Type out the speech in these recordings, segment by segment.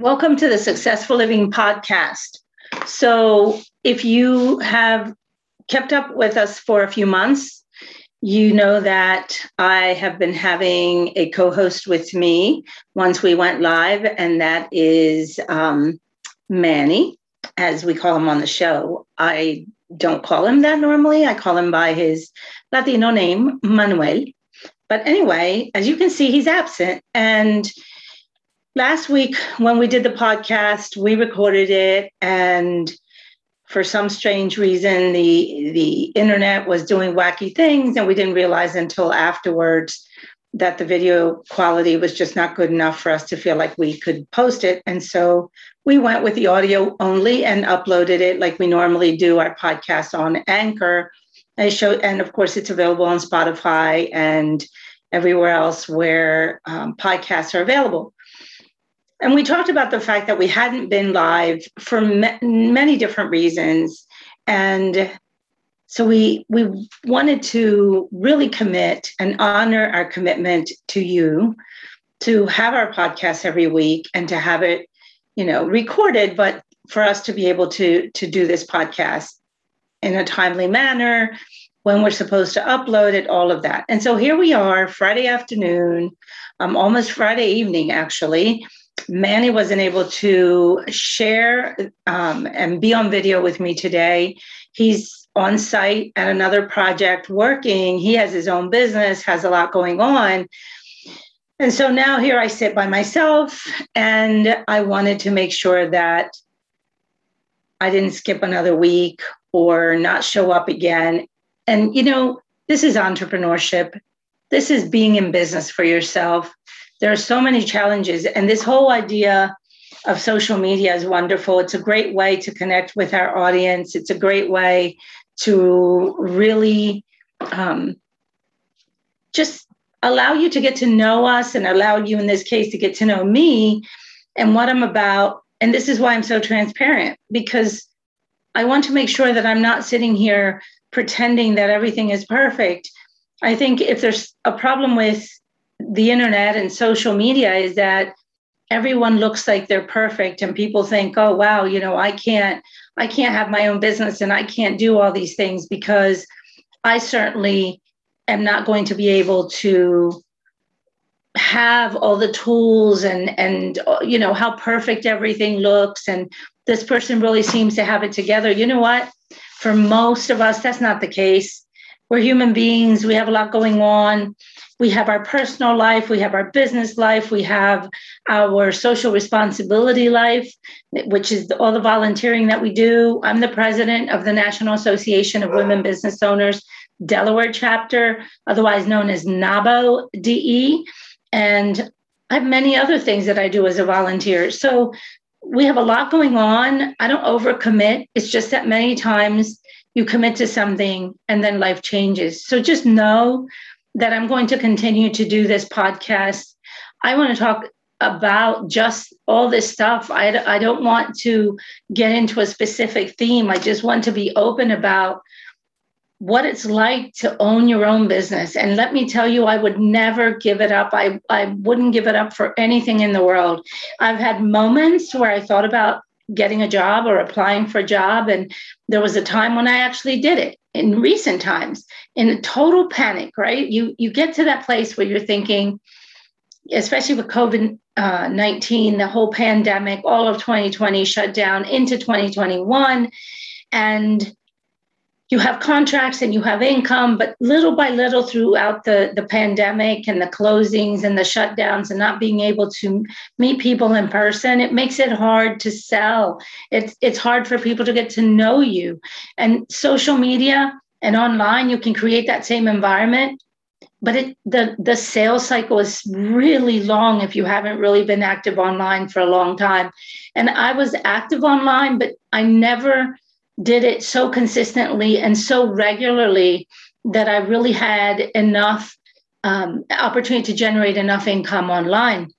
Welcome to the Successful Living Podcast. So, if you have kept up with us for a few months, you know that I have been having a co host with me once we went live, and that is um, Manny, as we call him on the show. I don't call him that normally, I call him by his Latino name, Manuel. But anyway, as you can see, he's absent. And last week when we did the podcast, we recorded it and for some strange reason the the internet was doing wacky things and we didn't realize until afterwards that the video quality was just not good enough for us to feel like we could post it. And so we went with the audio only and uploaded it like we normally do our podcast on anchor. And show and of course it's available on spotify and everywhere else where um, podcasts are available and we talked about the fact that we hadn't been live for ma- many different reasons. And so we we wanted to really commit and honor our commitment to you to have our podcast every week and to have it you know recorded but for us to be able to to do this podcast in a timely manner when we're supposed to upload it all of that. And so here we are friday afternoon um, almost friday evening actually Manny wasn't able to share um, and be on video with me today. He's on site at another project working. He has his own business, has a lot going on. And so now here I sit by myself, and I wanted to make sure that I didn't skip another week or not show up again. And, you know, this is entrepreneurship. This is being in business for yourself there are so many challenges and this whole idea of social media is wonderful. It's a great way to connect with our audience. It's a great way to really um, just allow you to get to know us and allow you in this case to get to know me and what i'm about. And this is why i'm so transparent because i want to make sure that i'm not sitting here pretending that everything is perfect. I think if there's a problem with the internet and social media is that everyone looks like they're perfect and people think oh wow you know i can't i can't have my own business and i can't do all these things because i certainly am not going to be able to have all the tools and and you know how perfect everything looks. And this person really seems to have it together. You know what? For most of us that's not the case. We're human beings. We have a lot going on we have our personal life, we have our business life, we have our social responsibility life, which is all the volunteering that we do. I'm the president of the National Association of Women Business Owners Delaware chapter, otherwise known as NAWBO DE. And I have many other things that I do as a volunteer. So we have a lot going on. I don't overcommit. It's just that many times you commit to something and then life changes. So just know that I'm going to continue to do this podcast. I want to talk about just all this stuff. I, I don't want to get into a specific theme. I just want to be open about what it's like to own your own business. And let me tell you, I would never give it up. I, I wouldn't give it up for anything in the world. I've had moments where I thought about getting a job or applying for a job. And there was a time when I actually did it in recent times in a total panic, right? You you get to that place where you're thinking, especially with COVID uh, 19, the whole pandemic, all of 2020 shut down into 2021. And you have contracts and you have income, but little by little throughout the, the pandemic and the closings and the shutdowns and not being able to meet people in person, it makes it hard to sell. It's it's hard for people to get to know you. And social media and online, you can create that same environment. But it the the sales cycle is really long if you haven't really been active online for a long time. And I was active online, but I never did it so consistently and so regularly that I really had enough um, opportunity to generate enough income online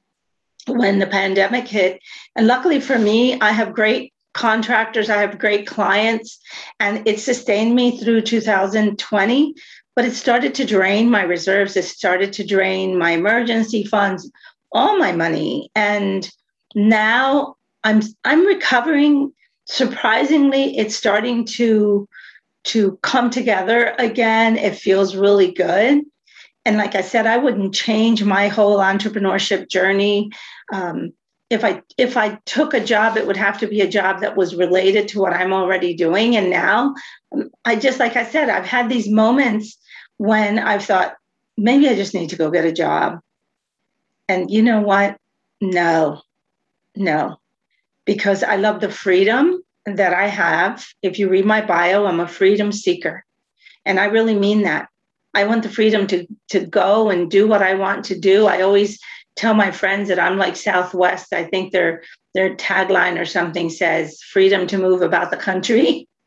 when the pandemic hit. And luckily for me, I have great contractors, I have great clients, and it sustained me through 2020. But it started to drain my reserves, it started to drain my emergency funds, all my money. And now I'm I'm recovering. Surprisingly, it's starting to to come together again. It feels really good. And like I said, I wouldn't change my whole entrepreneurship journey. Um, if I if I took a job, it would have to be a job that was related to what I'm already doing. And now, um, I just like I said, I've had these moments when I've thought maybe I just need to go get a job. And you know what? No, no, because I love the freedom that I have. If you read my bio, I'm a freedom seeker. And I really mean that. I want the freedom to, to go and do what I want to do. I always tell my friends that I'm like Southwest. I think their their tagline or something says freedom to move about the country.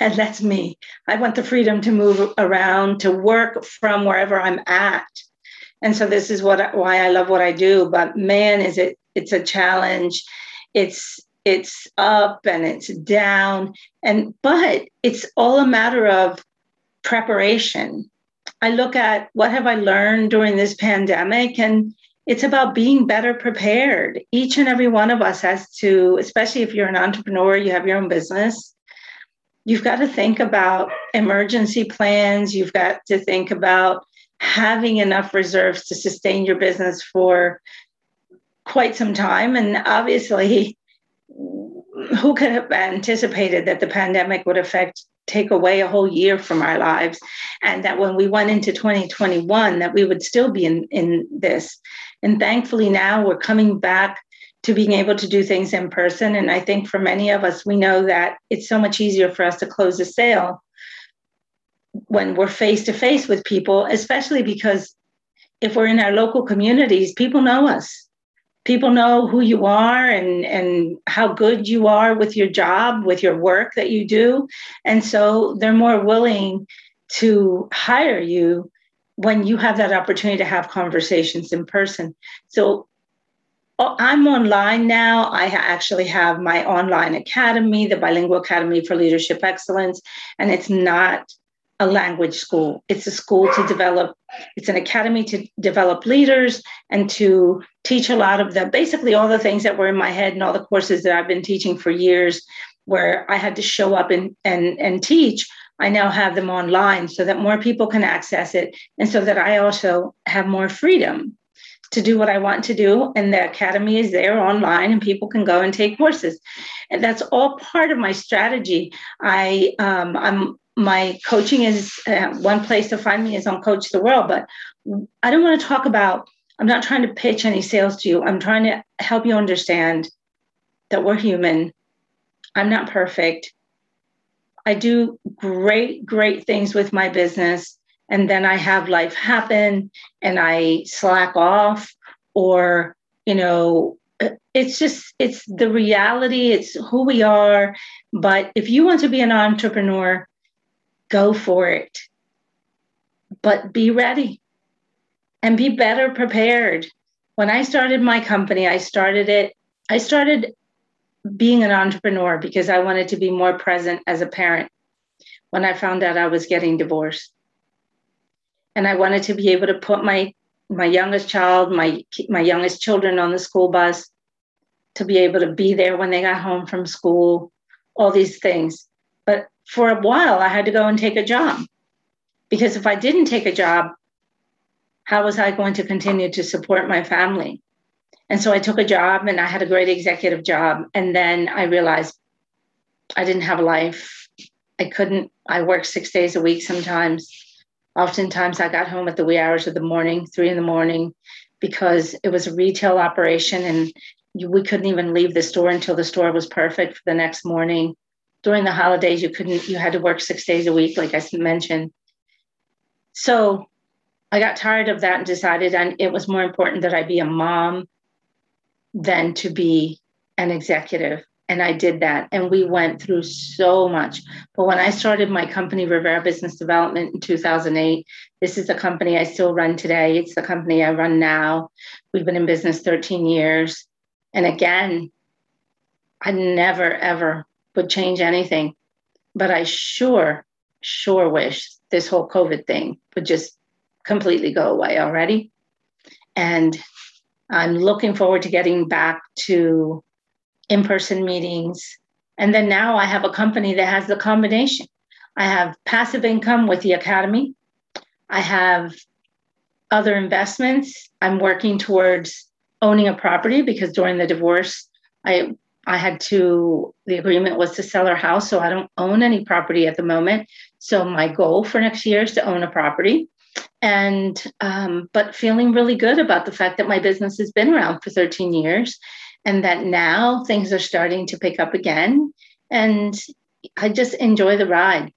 And that's me. I want the freedom to move around, to work from wherever I'm at. And so this is what why I love what I do. But man, is it it's a challenge. It's it's up and it's down. And but it's all a matter of preparation. I look at what have I learned during this pandemic and it's about being better prepared. Each and every one of us has to, especially if you're an entrepreneur, you have your own business, you've got to think about emergency plans. You've got to think about having enough reserves to sustain your business for quite some time. And obviously, who could have anticipated that the pandemic would affect take away a whole year from our lives and that when we went into 2021 that we would still be in, in this and thankfully now we're coming back to being able to do things in person and i think for many of us we know that it's so much easier for us to close a sale when we're face to face with people especially because if we're in our local communities people know us people know who you are and and how good you are with your job with your work that you do and so they're more willing to hire you when you have that opportunity to have conversations in person so oh, I'm online now. I actually have my online academy, the Bilingual Academy for Leadership Excellence, and it's not a language school. It's a school to develop, it's an academy to develop leaders and to teach a lot of the basically all the things that were in my head and all the courses that I've been teaching for years where I had to show up and and and teach. I now have them online so that more people can access it and so that I also have more freedom to do what I want to do. And the academy is there online and people can go and take courses. And that's all part of my strategy. I um, I'm my coaching is uh, one place to find me is on Coach the World, but I don't want to talk about, I'm not trying to pitch any sales to you. I'm trying to help you understand that we're human. I'm not perfect. I do great, great things with my business. And then I have life happen and I slack off, or, you know, it's just, it's the reality, it's who we are. But if you want to be an entrepreneur, go for it. But be ready and be better prepared. When I started my company, I started it, I started being an entrepreneur because I wanted to be more present as a parent when I found out I was getting divorced. And I wanted to be able to put my my youngest child, my my youngest children on the school bus, to be able to be there when they got home from school, all these things. For a while, I had to go and take a job because if I didn't take a job, how was I going to continue to support my family? And so I took a job and I had a great executive job. And then I realized I didn't have a life. I couldn't, I worked six days a week sometimes. Oftentimes I got home at the wee hours of the morning, three in the morning, because it was a retail operation and we couldn't even leave the store until the store was perfect for the next morning during the holidays you couldn't you had to work six days a week like i mentioned. So i got tired of that and decided and it was more important that i be a mom than to be an executive and i did that and we went through so much. But when i started my company rivera business development in 2008 this is the company i still run today. It's the company i run now. We've been in business 13 years and again i never ever would change anything. But I sure, sure wish this whole COVID thing would just completely go away already. And I'm looking forward to getting back to in person meetings. And then now I have a company that has the combination. I have passive income with the Academy, I have other investments. I'm working towards owning a property because during the divorce, I I had to the agreement was to sell our house, so I don't own any property at the moment. So my goal for next year is to own a property, and um, but feeling really good about the fact that my business has been around for 13 years, and that now things are starting to pick up again, and I just enjoy the ride.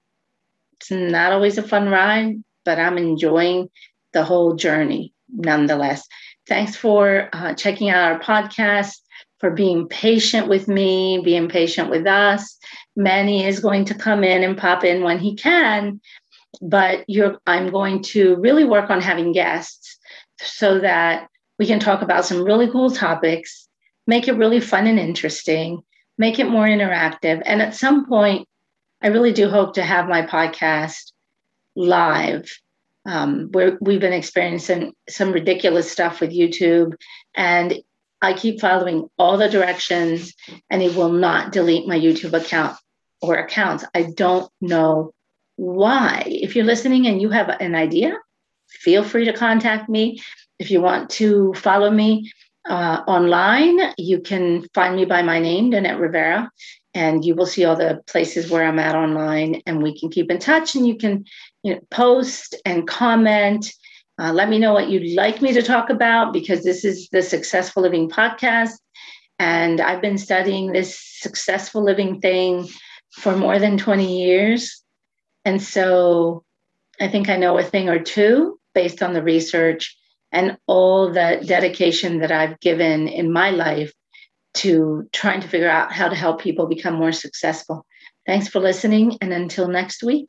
It's not always a fun ride, but I'm enjoying the whole journey nonetheless. Thanks for uh, checking out our podcast, for being patient with me, being patient with us. Manny is going to come in and pop in when he can, but I'm going to really work on having guests so that we can talk about some really cool topics, make it really fun and interesting, make it more interactive. And at some point, I really do hope to have my podcast live. Um, where we've been experiencing some ridiculous stuff with YouTube, and I keep following all the directions, and it will not delete my YouTube account or accounts. I don't know why. If you're listening and you have an idea, feel free to contact me. If you want to follow me uh, online, you can find me by my name, Danette Rivera, and you will see all the places where I'm at online, and we can keep in touch. And you can you know, post and comment. Uh, let me know what you'd like me to talk about because this is the Successful Living podcast. And I've been studying this successful living thing for more than 20 years. And so I think I know a thing or two based on the research and all the dedication that I've given in my life to trying to figure out how to help people become more successful. Thanks for listening. And until next week.